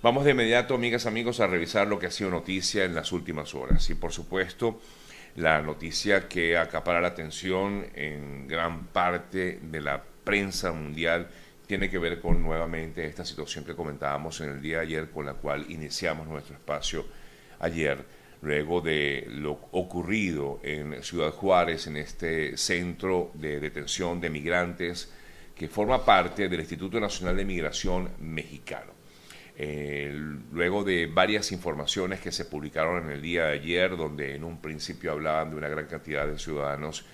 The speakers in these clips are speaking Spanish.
Vamos de inmediato, amigas, amigos, a revisar lo que ha sido noticia en las últimas horas. Y por supuesto, la noticia que acapara la atención en gran parte de la prensa mundial tiene que ver con nuevamente esta situación que comentábamos en el día de ayer, con la cual iniciamos nuestro espacio ayer, luego de lo ocurrido en Ciudad Juárez, en este centro de detención de migrantes que forma parte del Instituto Nacional de Migración Mexicano. Eh, luego de varias informaciones que se publicaron en el día de ayer, donde en un principio hablaban de una gran cantidad de ciudadanos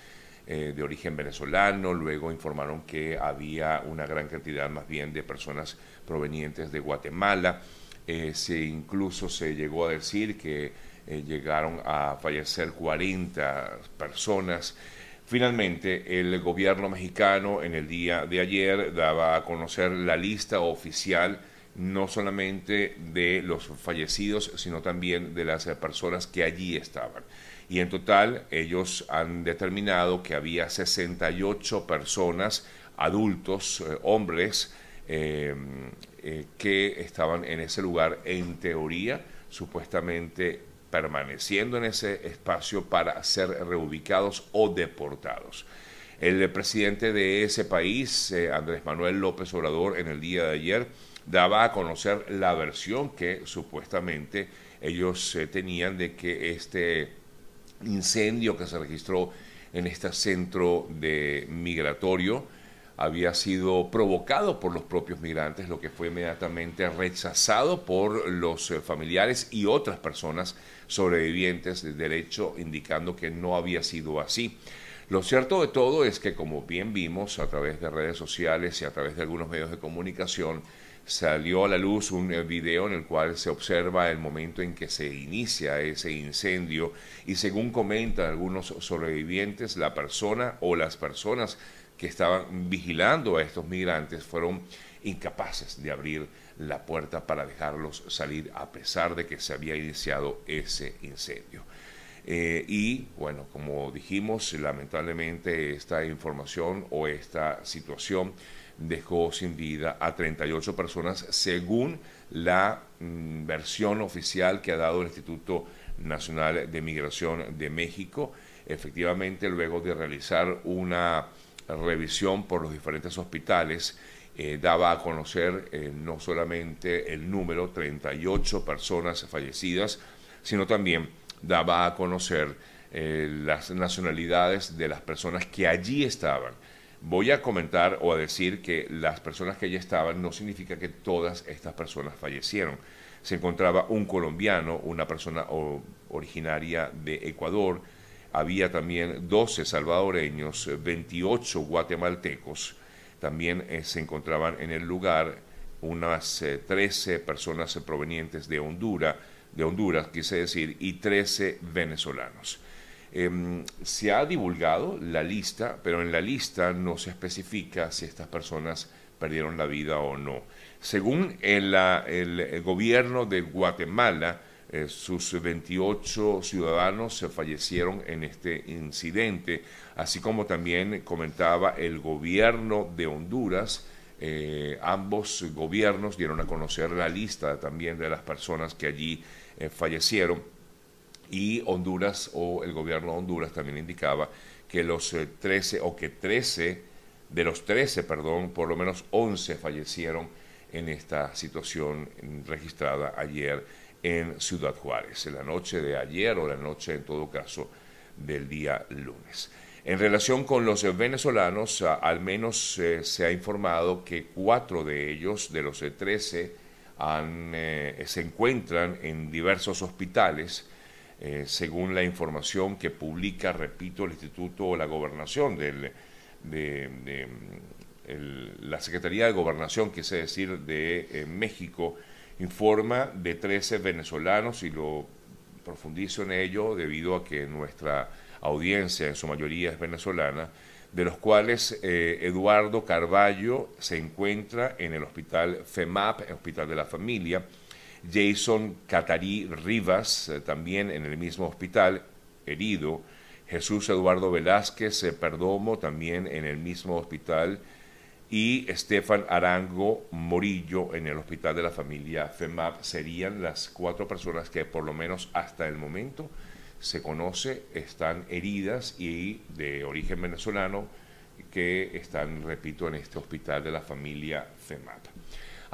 eh, de origen venezolano, luego informaron que había una gran cantidad más bien de personas provenientes de Guatemala, eh, se incluso se llegó a decir que llegaron a fallecer 40 personas. Finalmente, el gobierno mexicano en el día de ayer daba a conocer la lista oficial no solamente de los fallecidos, sino también de las personas que allí estaban. Y en total ellos han determinado que había 68 personas, adultos, eh, hombres, eh, eh, que estaban en ese lugar, en teoría, supuestamente permaneciendo en ese espacio para ser reubicados o deportados. El presidente de ese país, Andrés Manuel López Obrador, en el día de ayer, daba a conocer la versión que supuestamente ellos eh, tenían de que este incendio que se registró en este centro de migratorio había sido provocado por los propios migrantes, lo que fue inmediatamente rechazado por los eh, familiares y otras personas sobrevivientes de derecho, indicando que no había sido así. Lo cierto de todo es que, como bien vimos a través de redes sociales y a través de algunos medios de comunicación, salió a la luz un eh, video en el cual se observa el momento en que se inicia ese incendio y según comentan algunos sobrevivientes, la persona o las personas que estaban vigilando a estos migrantes fueron incapaces de abrir la puerta para dejarlos salir a pesar de que se había iniciado ese incendio. Eh, y bueno, como dijimos, lamentablemente esta información o esta situación dejó sin vida a 38 personas según la mm, versión oficial que ha dado el Instituto Nacional de Migración de México. Efectivamente, luego de realizar una revisión por los diferentes hospitales, eh, daba a conocer eh, no solamente el número, 38 personas fallecidas, sino también daba a conocer eh, las nacionalidades de las personas que allí estaban. Voy a comentar o a decir que las personas que allí estaban no significa que todas estas personas fallecieron. Se encontraba un colombiano, una persona originaria de Ecuador, había también 12 salvadoreños, 28 guatemaltecos, también eh, se encontraban en el lugar unas 13 eh, personas provenientes de Honduras, de Honduras, quise decir, y 13 venezolanos. Em, se ha divulgado la lista, pero en la lista no se especifica si estas personas perdieron la vida o no. Según el, gobierno de Guatemala, eh, sus 28 ciudadanos se fallecieron en este incidente, así como también comentaba el gobierno de Honduras. Eh, ambos gobiernos dieron a conocer la lista también de las personas que allí eh, fallecieron y Honduras o el gobierno de Honduras también indicaba que los 13 eh, o que 13 de los 13, perdón, por lo menos 11 fallecieron en esta situación registrada ayer en Ciudad Juárez, en la noche de ayer o la noche en todo caso del día lunes. En relación con los venezolanos, al menos eh, se ha informado que cuatro de ellos, de los 13, han, eh, se encuentran en diversos hospitales eh, según la información que publica, repito, el Instituto o la Gobernación del, de, la Secretaría de Gobernación, quise decir, de eh, México, informa de 13 venezolanos y lo profundizo en ello debido a que nuestra audiencia en su mayoría es venezolana, de los cuales eh, Eduardo Carballo se encuentra en el hospital FEMAP, el Hospital de la Familia, Jason Catarí Rivas, eh, también en el mismo hospital, herido. Jesús Eduardo Velázquez eh, Perdomo, también en el mismo hospital. y Estefan Arango Morillo en el hospital de la familia FEMAP serían las cuatro personas que por lo menos hasta el momento se conoce están heridas y de origen venezolano que están, repito, en este hospital de la familia FEMAP.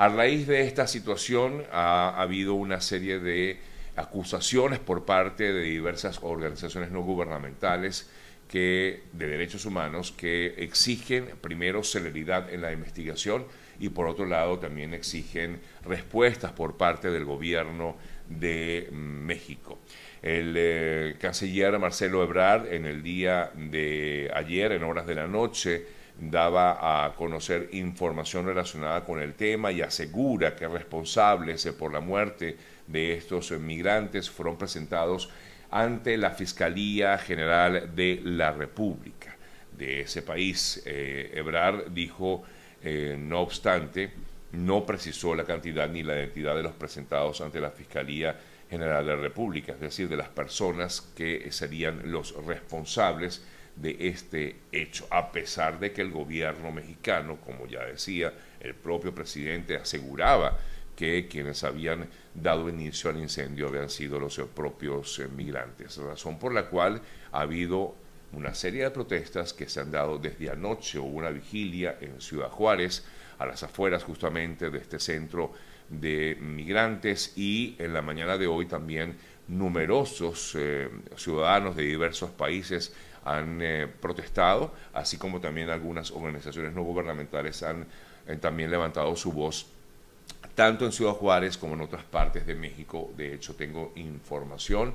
A raíz de esta situación ha habido una serie de acusaciones por parte de diversas organizaciones no gubernamentales que, de derechos humanos que exigen primero celeridad en la investigación y por otro lado también exigen respuestas por parte del gobierno de México. El eh, canciller Marcelo Ebrard en el día de ayer, en horas de la noche, daba a conocer información relacionada con el tema y asegura que responsables por la muerte de estos migrantes fueron presentados ante la Fiscalía General de la República de ese país. Eh, Ebrard dijo, eh, no obstante, no precisó la cantidad ni la identidad de los presentados ante la Fiscalía General de la República, es decir, de las personas que serían los responsables de este hecho, a pesar de que el gobierno mexicano, como ya decía, el propio presidente aseguraba que quienes habían dado inicio al incendio habían sido los propios eh, migrantes, razón por la cual ha habido una serie de protestas que se han dado desde anoche, o una vigilia en Ciudad Juárez, a las afueras justamente de este centro de migrantes y en la mañana de hoy también numerosos eh, ciudadanos de diversos países han eh, protestado, así como también algunas organizaciones no gubernamentales han también levantado su voz tanto en Ciudad Juárez como en otras partes de México. De hecho, tengo información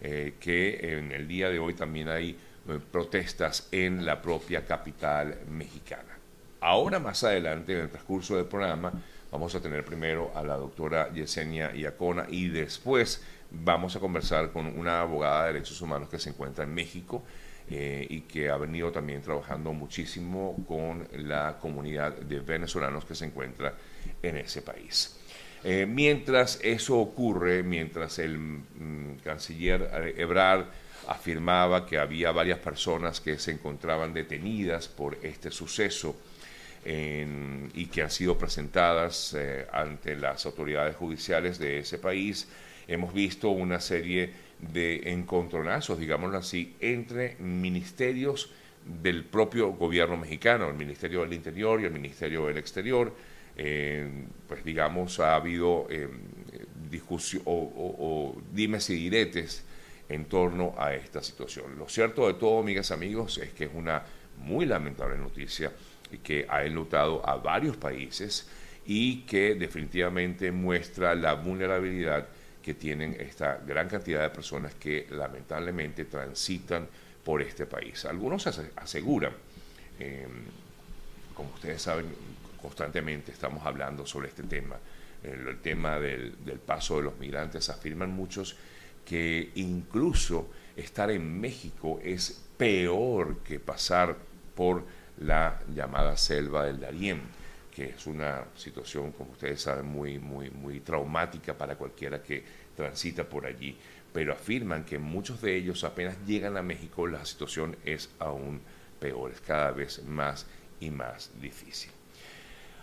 eh, que en el día de hoy también hay eh, protestas en la propia capital mexicana. Ahora más adelante, en el transcurso del programa, vamos a tener primero a la doctora Yesenia Iacona y después vamos a conversar con una abogada de derechos humanos que se encuentra en México eh, y que ha venido también trabajando muchísimo con la comunidad de venezolanos que se encuentra en ese país. Eh, mientras eso ocurre, mientras el mm, canciller Ebrard afirmaba que había varias personas que se encontraban detenidas por este suceso y que han sido presentadas eh, ante las autoridades judiciales de ese país, hemos visto una serie de encontronazos, digámoslo así, entre ministerios del propio gobierno mexicano, el Ministerio del Interior y el Ministerio del Exterior, eh, pues digamos, ha habido eh, discusión o, dimes y diretes en torno a esta situación. Lo cierto de todo, amigas amigos, es que es una muy lamentable noticia que ha enlutado a varios países y que definitivamente muestra la vulnerabilidad que tienen esta gran cantidad de personas que lamentablemente transitan por este país. Algunos aseguran, eh, como ustedes saben, constantemente estamos hablando sobre este tema, el, tema del, paso de los migrantes, afirman muchos que incluso estar en México es peor que pasar por la llamada selva del Darién, que es una situación, como ustedes saben, muy, muy, muy traumática para cualquiera que transita por allí. Pero afirman que muchos de ellos apenas llegan a México, la situación es aún peor, es cada vez más y más difícil.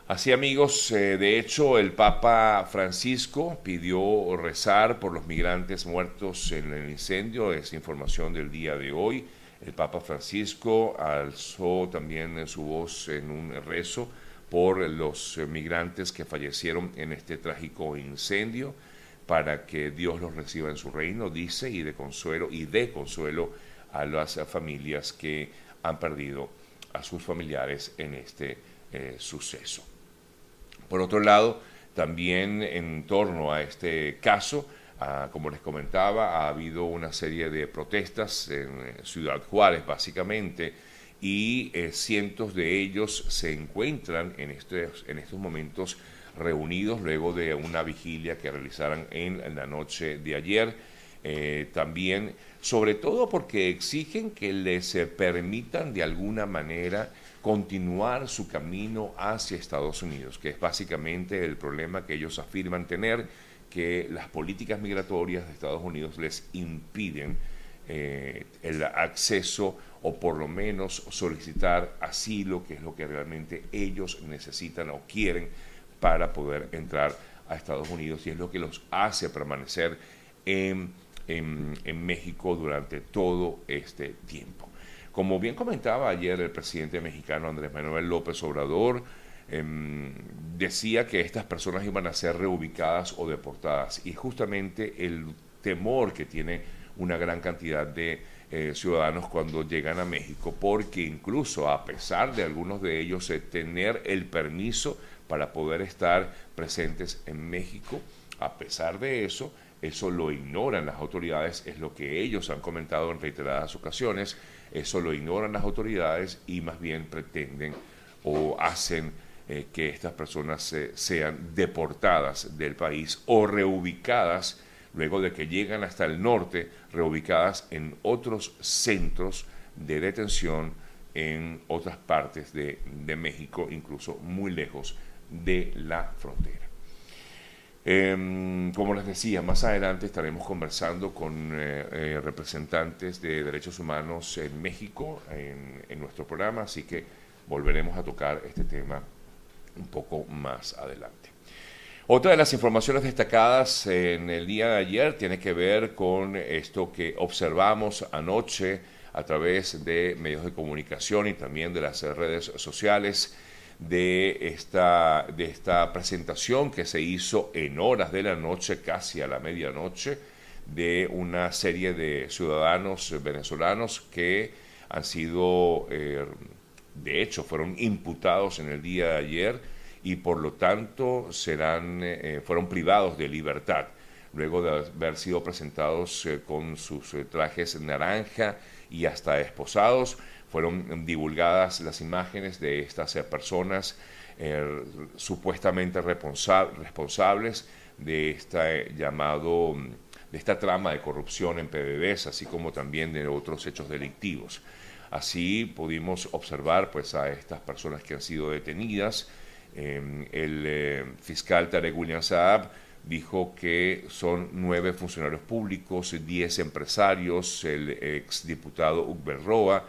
Así amigos, eh, de hecho el Papa Francisco pidió rezar por los migrantes muertos en el incendio, es información del día de hoy. El Papa Francisco alzó también su voz en un rezo por los migrantes que fallecieron en este trágico incendio, para que Dios los reciba en su reino, dice, y de consuelo y de consuelo a las familias que han perdido a sus familiares en este eh, suceso. Por otro lado, también en torno a este caso, ah, como les comentaba, ha habido una serie de protestas en eh, Ciudad Juárez, básicamente, y eh, cientos de ellos se encuentran en estos, en estos momentos reunidos luego de una vigilia que realizaron en la noche de ayer. Eh, también, sobre todo porque exigen que les permitan de alguna manera continuar su camino hacia Estados Unidos, que es básicamente el problema que ellos afirman tener, que las políticas migratorias de Estados Unidos les impiden eh, el acceso o por lo menos solicitar asilo, que es lo que realmente ellos necesitan o quieren para poder entrar a Estados Unidos y es lo que los hace permanecer en, México durante todo este tiempo. Como bien comentaba ayer el presidente mexicano Andrés Manuel López Obrador, Em, decía que estas personas iban a ser reubicadas o deportadas y justamente el temor que tiene una gran cantidad de eh, ciudadanos cuando llegan a México, porque incluso a pesar de algunos de ellos eh, tener el permiso para poder estar presentes en México, a pesar de eso, eso lo ignoran las autoridades, es lo que ellos han comentado en reiteradas ocasiones, eso lo ignoran las autoridades y más bien pretenden o hacen eh, que estas personas sean deportadas del país o reubicadas luego de que llegan hasta el norte, reubicadas en otros centros de detención en otras partes de, México, incluso muy lejos de la frontera. Em, como les decía, más adelante estaremos conversando con eh, eh, representantes de derechos humanos en México en, en nuestro programa, así que volveremos a tocar este tema un poco más adelante. Otra de las informaciones destacadas en el día de ayer tiene que ver con esto que observamos anoche a través de medios de comunicación y también de las redes sociales de esta, de esta presentación que se hizo en horas de la noche, casi a la medianoche, de una serie de ciudadanos venezolanos que han sido eh, de hecho fueron imputados en el día de ayer y por lo tanto serán, eh, fueron privados de libertad luego de haber sido presentados eh, con sus eh, trajes naranja y hasta esposados. Fueron divulgadas las imágenes de estas personas supuestamente responsables de esta llamado de esta trama de corrupción en PDVSA, así como también de otros hechos delictivos. Así pudimos observar pues, a estas personas que han sido detenidas. Em, el eh, fiscal Tarek William Saab dijo que son nueve funcionarios públicos, diez empresarios, el exdiputado Ugber Roa,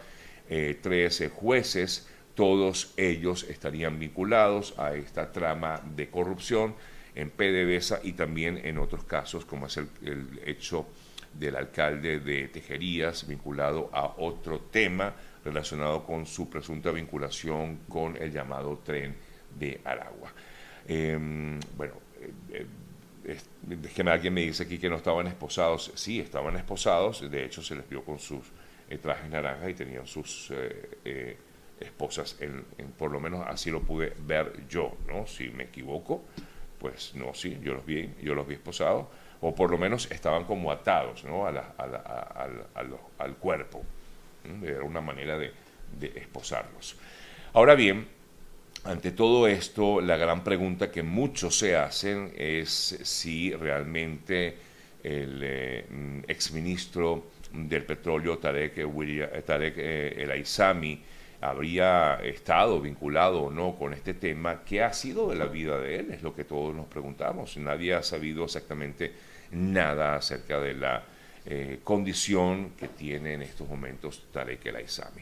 eh, tres jueces, todos ellos estarían vinculados a esta trama de corrupción en PDVSA y también en otros casos, como es el hecho del alcalde de Tejerías vinculado a otro tema relacionado con su presunta vinculación con el llamado tren de Aragua. Em, bueno, eh, eh alguien me dice aquí que no estaban esposados. Sí, estaban esposados, de hecho se les vio con sus eh, trajes naranjas y tenían sus esposas, en, por lo menos así lo pude ver yo, ¿no? Si me equivoco, pues no, sí, yo los vi, yo los vi esposados o por lo menos estaban como atados ¿no? a al cuerpo. Era una manera de, de esposarlos. Ahora bien, ante todo esto, la gran pregunta que muchos se hacen es si realmente el eh, exministro del petróleo Tarek, Tarek eh, El Aizami habría estado vinculado o no con este tema, ¿qué ha sido de la vida de él? Es lo que todos nos preguntamos. Nadie ha sabido exactamente nada acerca de la eh, condición que tiene en estos momentos Tarek El Aizami.